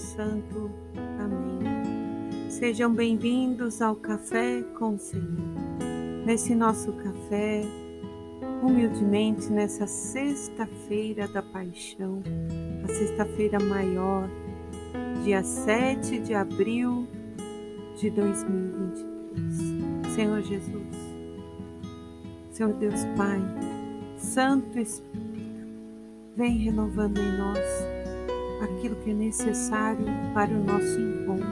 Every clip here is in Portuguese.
Santo. Amém. Sejam bem-vindos ao Café com o Senhor. Nesse nosso café, humildemente, nessa sexta-feira da paixão, a sexta-feira maior, dia 7 de abril de 2023. Senhor Jesus, Senhor Deus Pai, Santo Espírito, vem renovando em nós aquilo que é necessário para o nosso encontro,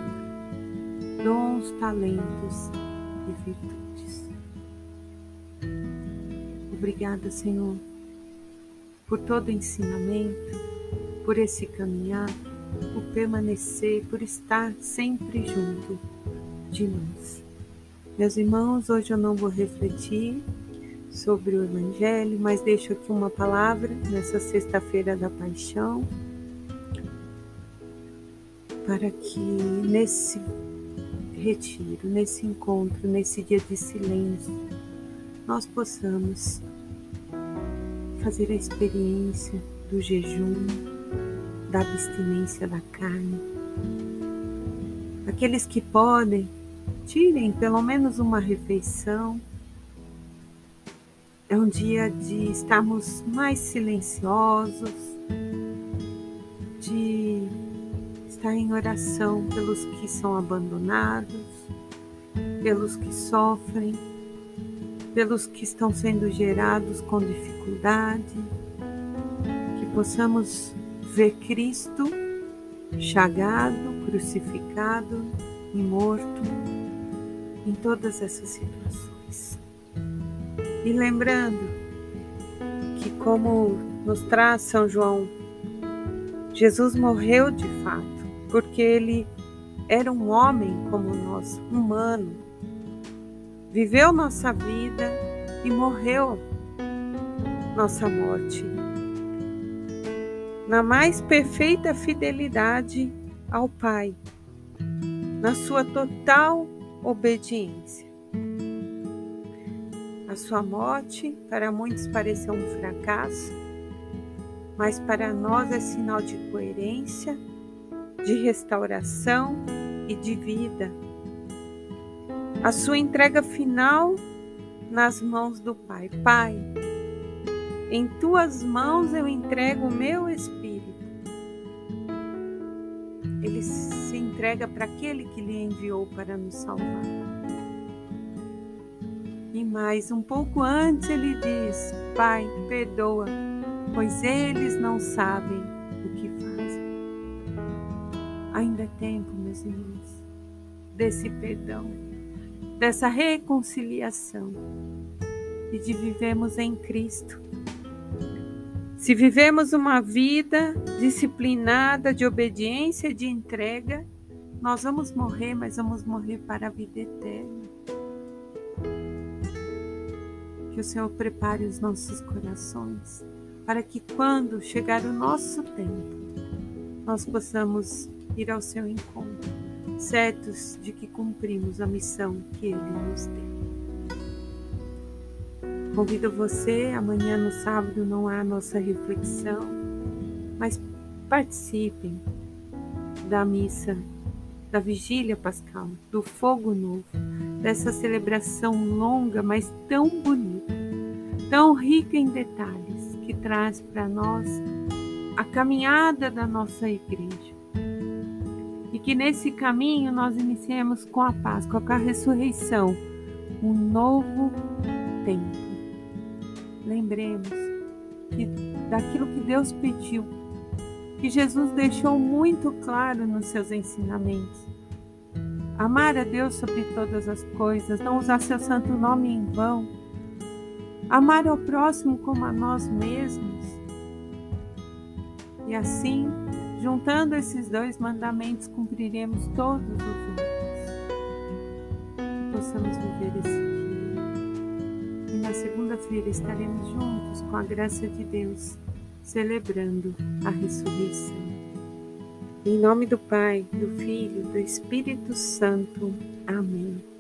dons, talentos e virtudes. Obrigada, Senhor, por todo o ensinamento, por esse caminhar, por permanecer, por estar sempre junto de nós. Meus irmãos, hoje eu não vou refletir sobre o Evangelho, mas deixo aqui uma palavra nessa sexta-feira da paixão, para que nesse retiro, nesse encontro, nesse dia de silêncio, nós possamos fazer a experiência do jejum, da abstinência da carne. Aqueles que podem, tirem pelo menos uma refeição é um dia de estarmos mais silenciosos, estar em oração pelos que são abandonados, pelos que sofrem, pelos que estão sendo gerados com dificuldade, que possamos ver Cristo chagado, crucificado e morto em todas essas situações. E lembrando que, como nos traz São João, Jesus morreu de fato, porque ele era um homem como nós, humano. Viveu nossa vida e morreu nossa morte. Na mais perfeita fidelidade ao Pai, na sua total obediência. A sua morte para muitos pareceu um fracasso, mas para nós é sinal de coerência, de restauração e de vida. A sua entrega final nas mãos do Pai. Pai, em tuas mãos eu entrego o meu espírito. Ele se entrega para aquele que lhe enviou para nos salvar. E mais um pouco antes ele diz: Pai, perdoa, pois eles não sabem o que fazem. Ainda é tempo, meus irmãos, desse perdão, dessa reconciliação e de vivemos em Cristo. Se vivemos uma vida disciplinada de obediência e de entrega, nós vamos morrer, mas vamos morrer para a vida eterna. que o Senhor prepare os nossos corações para que quando chegar o nosso tempo, nós possamos ir ao seu encontro, certos de que cumprimos a missão que Ele nos deu. Convido você, amanhã no sábado não há nossa reflexão, mas participem da missa, da vigília pascal, do fogo novo, dessa celebração longa, mas tão bonita, tão rica em detalhes, que traz para nós a caminhada da nossa igreja. E que nesse caminho nós iniciemos com a Páscoa, com a ressurreição, um novo tempo. Lembremos que daquilo que Deus pediu, que Jesus deixou muito claro nos seus ensinamentos amar a Deus sobre todas as coisas, não usar seu santo nome em vão, amar ao próximo como a nós mesmos. E assim, juntando esses dois mandamentos, cumpriremos todos os outros. Possamos viver esse dia. E na segunda-feira estaremos juntos com a graça de Deus, celebrando a ressurreição. Em nome do Pai, do Filho, do Espírito Santo. Amém.